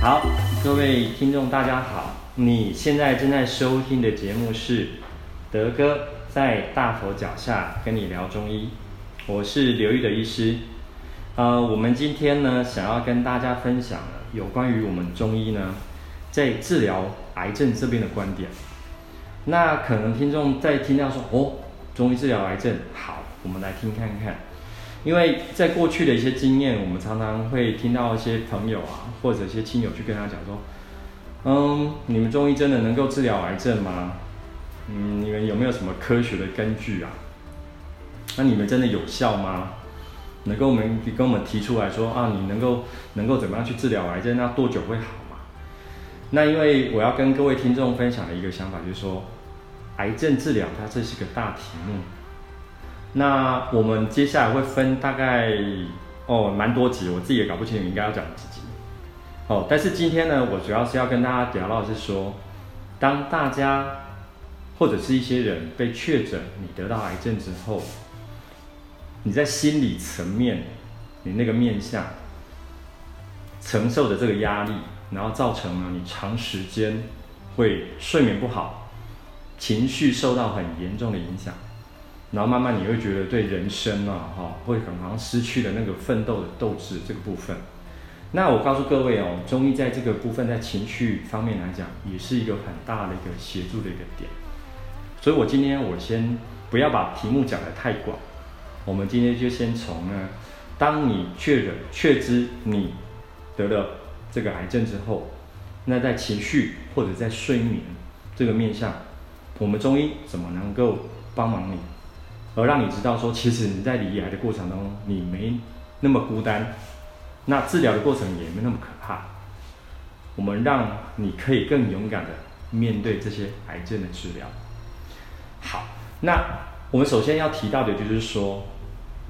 好，各位听众大家好，你现在正在收听的节目是德哥在大佛脚下跟你聊中医，我是刘玉的医师。呃，我们今天呢，想要跟大家分享有关于我们中医呢，在治疗癌症这边的观点。那可能听众在听到说，哦，中医治疗癌症，好，我们来听看看。因为在过去的一些经验，我们常常会听到一些朋友啊，或者一些亲友去跟他讲说，嗯，你们中医真的能够治疗癌症吗？嗯，你们有没有什么科学的根据啊？那你们真的有效吗？能够我们跟我们提出来说啊，你能够能够怎么样去治疗癌症？那多久会好嘛？那因为我要跟各位听众分享的一个想法就是说，癌症治疗它这是个大题目。那我们接下来会分大概哦蛮多集，我自己也搞不清楚应该要讲几集。哦，但是今天呢，我主要是要跟大家聊到的是说，当大家或者是一些人被确诊你得到癌症之后，你在心理层面，你那个面相承受的这个压力，然后造成了你长时间会睡眠不好，情绪受到很严重的影响。然后慢慢你会觉得对人生啊，哈，会很好像失去了那个奋斗的斗志这个部分。那我告诉各位哦，中医在这个部分在情绪方面来讲，也是一个很大的一个协助的一个点。所以我今天我先不要把题目讲得太广，我们今天就先从呢，当你确认确知你得了这个癌症之后，那在情绪或者在睡眠这个面向，我们中医怎么能够帮忙你？而让你知道说，其实你在离癌的过程中，你没那么孤单，那治疗的过程也没那么可怕。我们让你可以更勇敢的面对这些癌症的治疗。好，那我们首先要提到的就是说，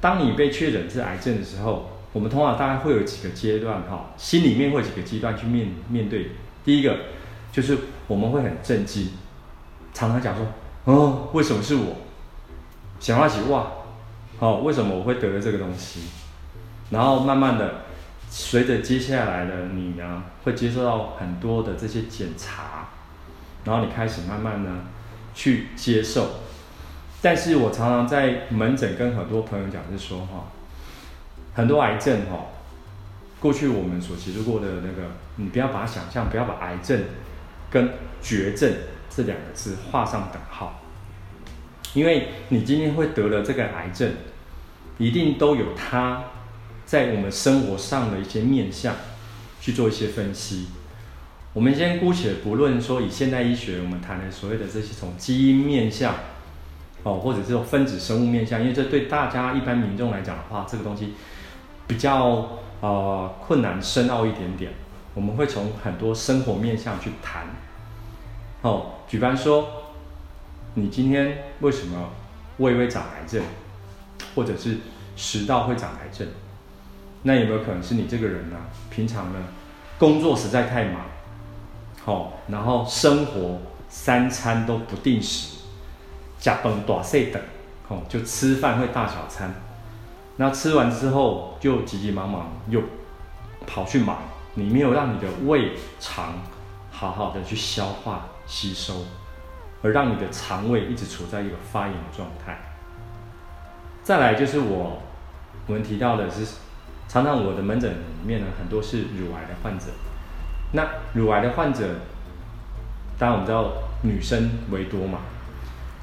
当你被确诊是癌症的时候，我们通常大概会有几个阶段哈，心里面会有几个阶段去面面对。第一个就是我们会很震惊，常常讲说，哦，为什么是我？想话起哇，哦，为什么我会得了这个东西？然后慢慢的，随着接下来的你呢，会接受到很多的这些检查，然后你开始慢慢的去接受。但是我常常在门诊跟很多朋友讲，是说哈，很多癌症哈，过去我们所接触过的那个，你不要把它想象，不要把癌症跟绝症这两个字画上等号。因为你今天会得了这个癌症，一定都有它在我们生活上的一些面向去做一些分析。我们先姑且不论说以现代医学我们谈的所谓的这些从基因面向哦，或者这种分子生物面向，因为这对大家一般民众来讲的话，这个东西比较呃困难深奥一点点。我们会从很多生活面向去谈。哦，举凡说。你今天为什么胃会长癌症，或者是食道会长癌症？那有没有可能是你这个人呢？平常呢，工作实在太忙，好，然后生活三餐都不定时，加班大睡等，哦，就吃饭会大小餐，那吃完之后就急急忙忙又跑去忙，你没有让你的胃肠好好的去消化吸收。而让你的肠胃一直处在一个发炎的状态。再来就是我，我们提到的是，常常我的门诊里面呢，很多是乳癌的患者。那乳癌的患者，当然我们知道女生为多嘛。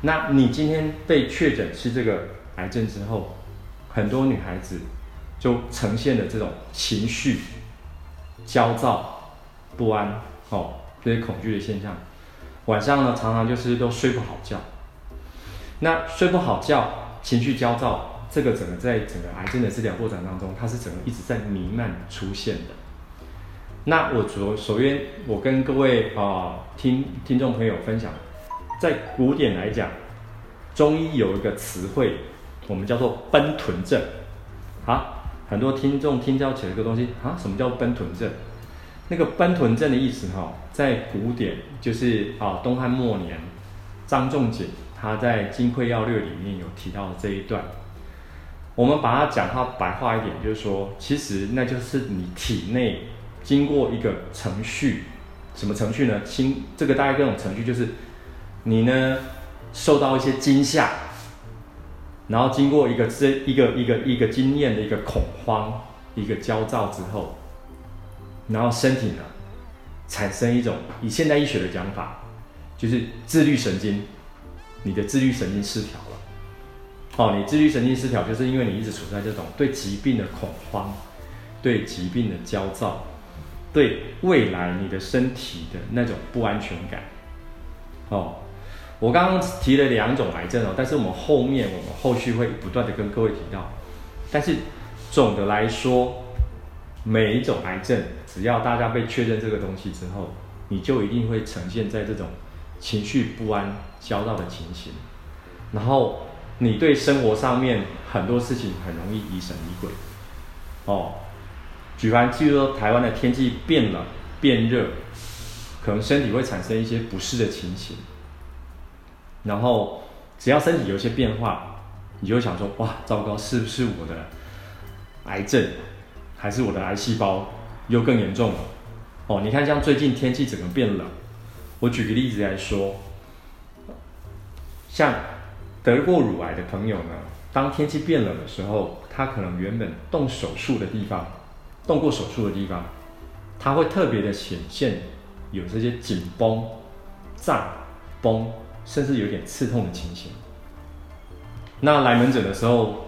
那你今天被确诊是这个癌症之后，很多女孩子就呈现了这种情绪焦躁、不安哦，这些恐惧的现象。晚上呢，常常就是都睡不好觉。那睡不好觉，情绪焦躁，这个整个在整个癌症的治疗过程当中，它是整个一直在弥漫出现的。那我昨首先，我跟各位啊、听听众朋友分享，在古典来讲，中医有一个词汇，我们叫做奔豚症。好，很多听众听到起来这个东西啊，什么叫奔豚症？那个奔豚症的意思哈，在古典就是啊，东汉末年张仲景他在《金匮要略》里面有提到这一段。我们把它讲话白话一点，就是说，其实那就是你体内经过一个程序，什么程序呢？经这个大概各种程序就是，你呢受到一些惊吓，然后经过一个这一个一个一个经验的一个恐慌、一个焦躁之后，然后身体呢产生一种以现代医学的讲法，就是自律神经，你的自律神经失调了。哦，你自律神经失调，就是因为你一直处在这种对疾病的恐慌、对疾病的焦躁、对未来你的身体的那种不安全感。哦，我刚刚提了两种癌症哦，但是我们后面我们后续会不断的跟各位提到。但是总的来说，每一种癌症，只要大家被确认这个东西之后，你就一定会呈现在这种情绪不安、焦躁的情形，然后。你对生活上面很多事情很容易疑神疑鬼，哦，举凡譬如说台湾的天气变冷变热，可能身体会产生一些不适的情形，然后只要身体有些变化，你就想说哇，糟糕，是不是我的癌症，还是我的癌细胞又更严重了？哦，你看像最近天气整个变冷，我举个例子来说，像。得过乳癌的朋友呢，当天气变冷的时候，他可能原本动手术的地方，动过手术的地方，他会特别的显现有这些紧绷、胀、绷，甚至有点刺痛的情形。那来门诊的时候，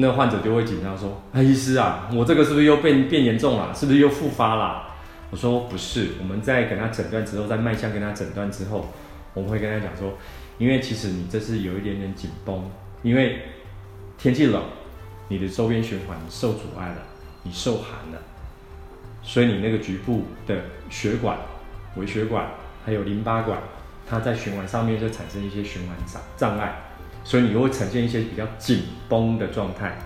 那患者就会紧张说：“哎，医师啊，我这个是不是又变变严重了？是不是又复发了？”我说：“不是，我们在给他诊断之后，在脉象跟他诊断之后，我们会跟他讲说。”因为其实你这是有一点点紧绷，因为天气冷，你的周边循环受阻碍了，你受寒了，所以你那个局部的血管、微血管还有淋巴管，它在循环上面就产生一些循环障障碍，所以你会呈现一些比较紧绷的状态。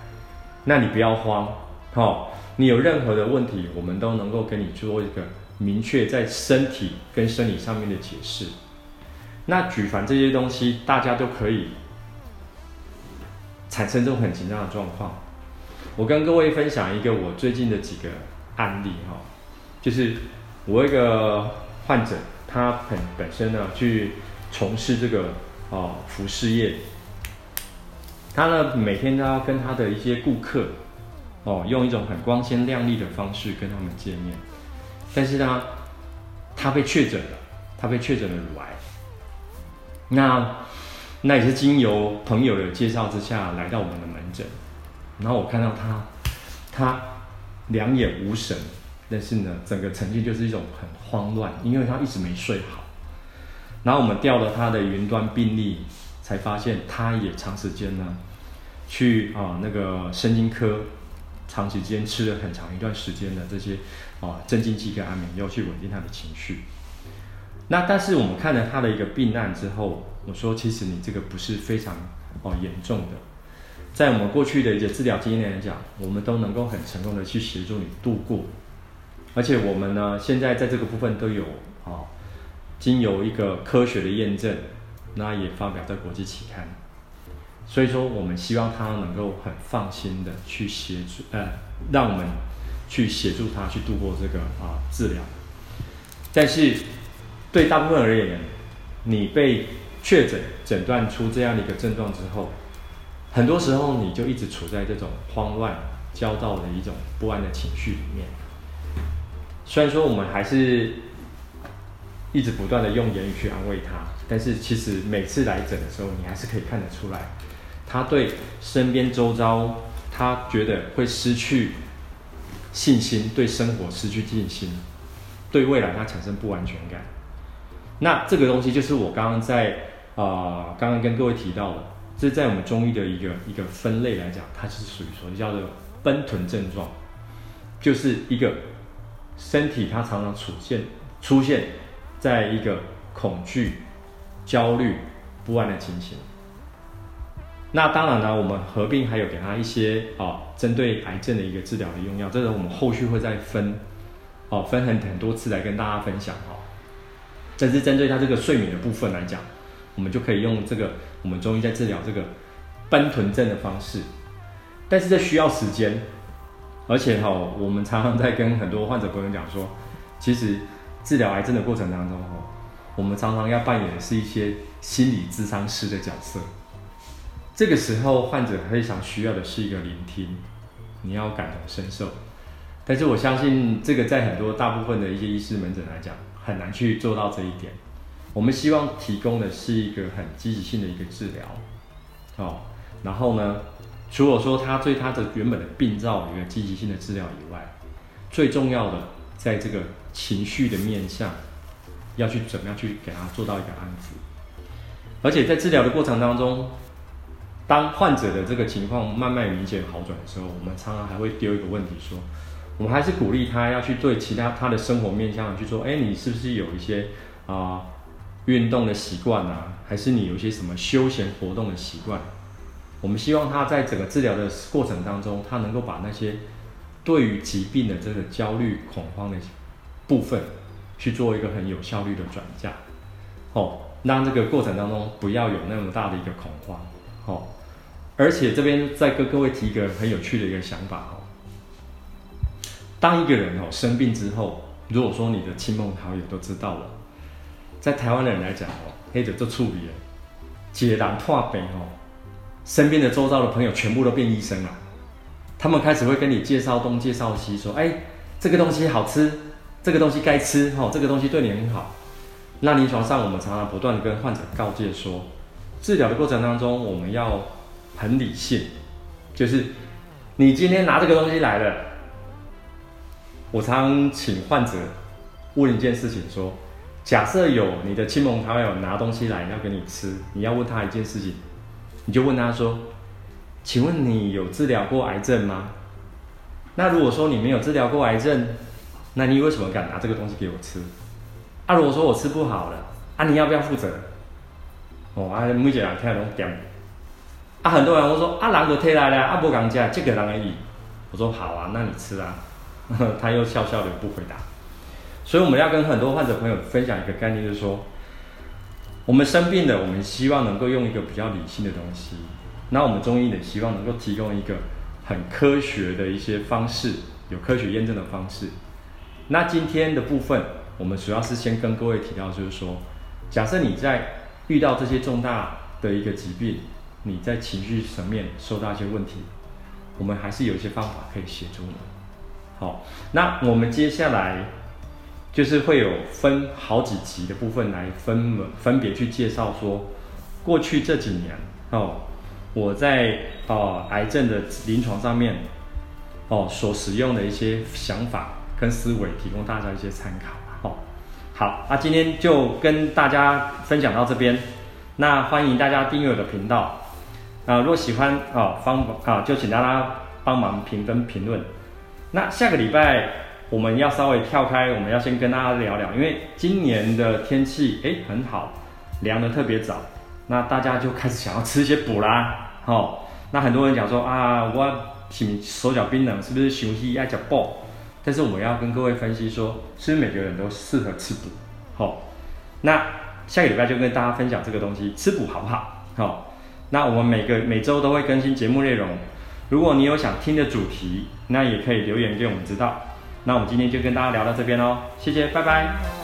那你不要慌，哦，你有任何的问题，我们都能够跟你做一个明确在身体跟生理上面的解释。那举凡这些东西，大家都可以产生这种很紧张的状况。我跟各位分享一个我最近的几个案例哈，就是我一个患者，他本本身呢去从事这个哦服饰业，他呢每天都要跟他的一些顾客哦用一种很光鲜亮丽的方式跟他们见面，但是呢，他被确诊了，他被确诊了乳癌。那那也是经由朋友的介绍之下来到我们的门诊，然后我看到他，他两眼无神，但是呢，整个呈现就是一种很慌乱，因为他一直没睡好。然后我们调了他的云端病历，才发现他也长时间呢去啊那个神经科，长时间吃了很长一段时间的这些啊镇静剂跟安眠药去稳定他的情绪。那但是我们看了他的一个病案之后，我说其实你这个不是非常哦严重的，在我们过去的一些治疗经验来讲，我们都能够很成功的去协助你度过，而且我们呢现在在这个部分都有哦，经由一个科学的验证，那也发表在国际期刊，所以说我们希望他能够很放心的去协助，呃，让我们去协助他去度过这个啊治疗，但是。对大部分而言，你被确诊诊断出这样的一个症状之后，很多时候你就一直处在这种慌乱、焦躁的一种不安的情绪里面。虽然说我们还是一直不断的用言语去安慰他，但是其实每次来诊的时候，你还是可以看得出来，他对身边周遭，他觉得会失去信心，对生活失去信心，对未来他产生不安全感。那这个东西就是我刚刚在啊，刚刚跟各位提到的，这在我们中医的一个一个分类来讲，它是属于说叫做奔豚症状，就是一个身体它常常出现出现在一个恐惧、焦虑、不安的情形。那当然呢，我们合并还有给他一些啊，针对癌症的一个治疗的用药，这个我们后续会再分哦，分很很多次来跟大家分享哈。但是针对他这个睡眠的部分来讲，我们就可以用这个我们中医在治疗这个奔豚症的方式，但是这需要时间，而且哈，我们常常在跟很多患者朋友讲说，其实治疗癌症的过程当中哈，我们常常要扮演的是一些心理咨商师的角色。这个时候，患者非常需要的是一个聆听，你要感同身受。但是我相信，这个在很多大部分的一些医师门诊来讲，很难去做到这一点。我们希望提供的是一个很积极性的一个治疗，哦，然后呢，除了说他对他的原本的病灶有一个积极性的治疗以外，最重要的，在这个情绪的面向，要去怎么样去给他做到一个安抚。而且在治疗的过程当中，当患者的这个情况慢慢明显好转的时候，我们常常还会丢一个问题说，我们还是鼓励他要去对其他他的生活面向去说，哎，你是不是有一些啊？运动的习惯啊，还是你有一些什么休闲活动的习惯？我们希望他在整个治疗的过程当中，他能够把那些对于疾病的这个焦虑、恐慌的部分，去做一个很有效率的转嫁。哦，让这个过程当中不要有那么大的一个恐慌。哦，而且这边再跟各位提一个很有趣的一个想法哦。当一个人哦生病之后，如果说你的亲朋好友都知道了。在台湾的人来讲哦，黑者做处理了，解囊破病哦，身边的周遭的朋友全部都变医生了，他们开始会跟你介绍东介绍西，说，哎，这个东西好吃，这个东西该吃哦，这个东西对你很好。那临床上我们常常不断的跟患者告诫说，治疗的过程当中我们要很理性，就是你今天拿这个东西来了，我常请患者问一件事情说。假设有你的亲朋好友拿东西来要给你吃，你要问他一件事情，你就问他说：“请问你有治疗过癌症吗？”那如果说你没有治疗过癌症，那你为什么敢拿这个东西给我吃？啊，如果说我吃不好了，啊，你要不要负责？哦，啊，每一个人听都点。啊，很多人会说：“啊，人都退来了，啊，不讲价，这个人而已。”我说：“好啊，那你吃啊。”他又笑笑的不回答。所以我们要跟很多患者朋友分享一个概念，就是说，我们生病了，我们希望能够用一个比较理性的东西。那我们中医也希望能够提供一个很科学的一些方式，有科学验证的方式。那今天的部分，我们主要是先跟各位提到，就是说，假设你在遇到这些重大的一个疾病，你在情绪层面受到一些问题，我们还是有一些方法可以协助你。好，那我们接下来。就是会有分好几集的部分来分分别去介绍说，过去这几年哦，我在哦癌症的临床上面哦所使用的一些想法跟思维，提供大家一些参考哦。好，那今天就跟大家分享到这边，那欢迎大家订阅我的频道啊，如果喜欢哦方啊就请大家帮忙评分评论。那下个礼拜。我们要稍微跳开，我们要先跟大家聊聊，因为今年的天气哎很好，凉得特别早，那大家就开始想要吃一些补啦，哦，那很多人讲说啊，我手脚冰冷，是不是休息爱脚爆？但是我们要跟各位分析说，是不是每个人都适合吃补？好、那下个礼拜就跟大家分享这个东西，吃补好不好？好、那我们每个每周都会更新节目内容，如果你有想听的主题，那也可以留言给我们知道。那我们今天就跟大家聊到这边喽，谢谢，拜拜。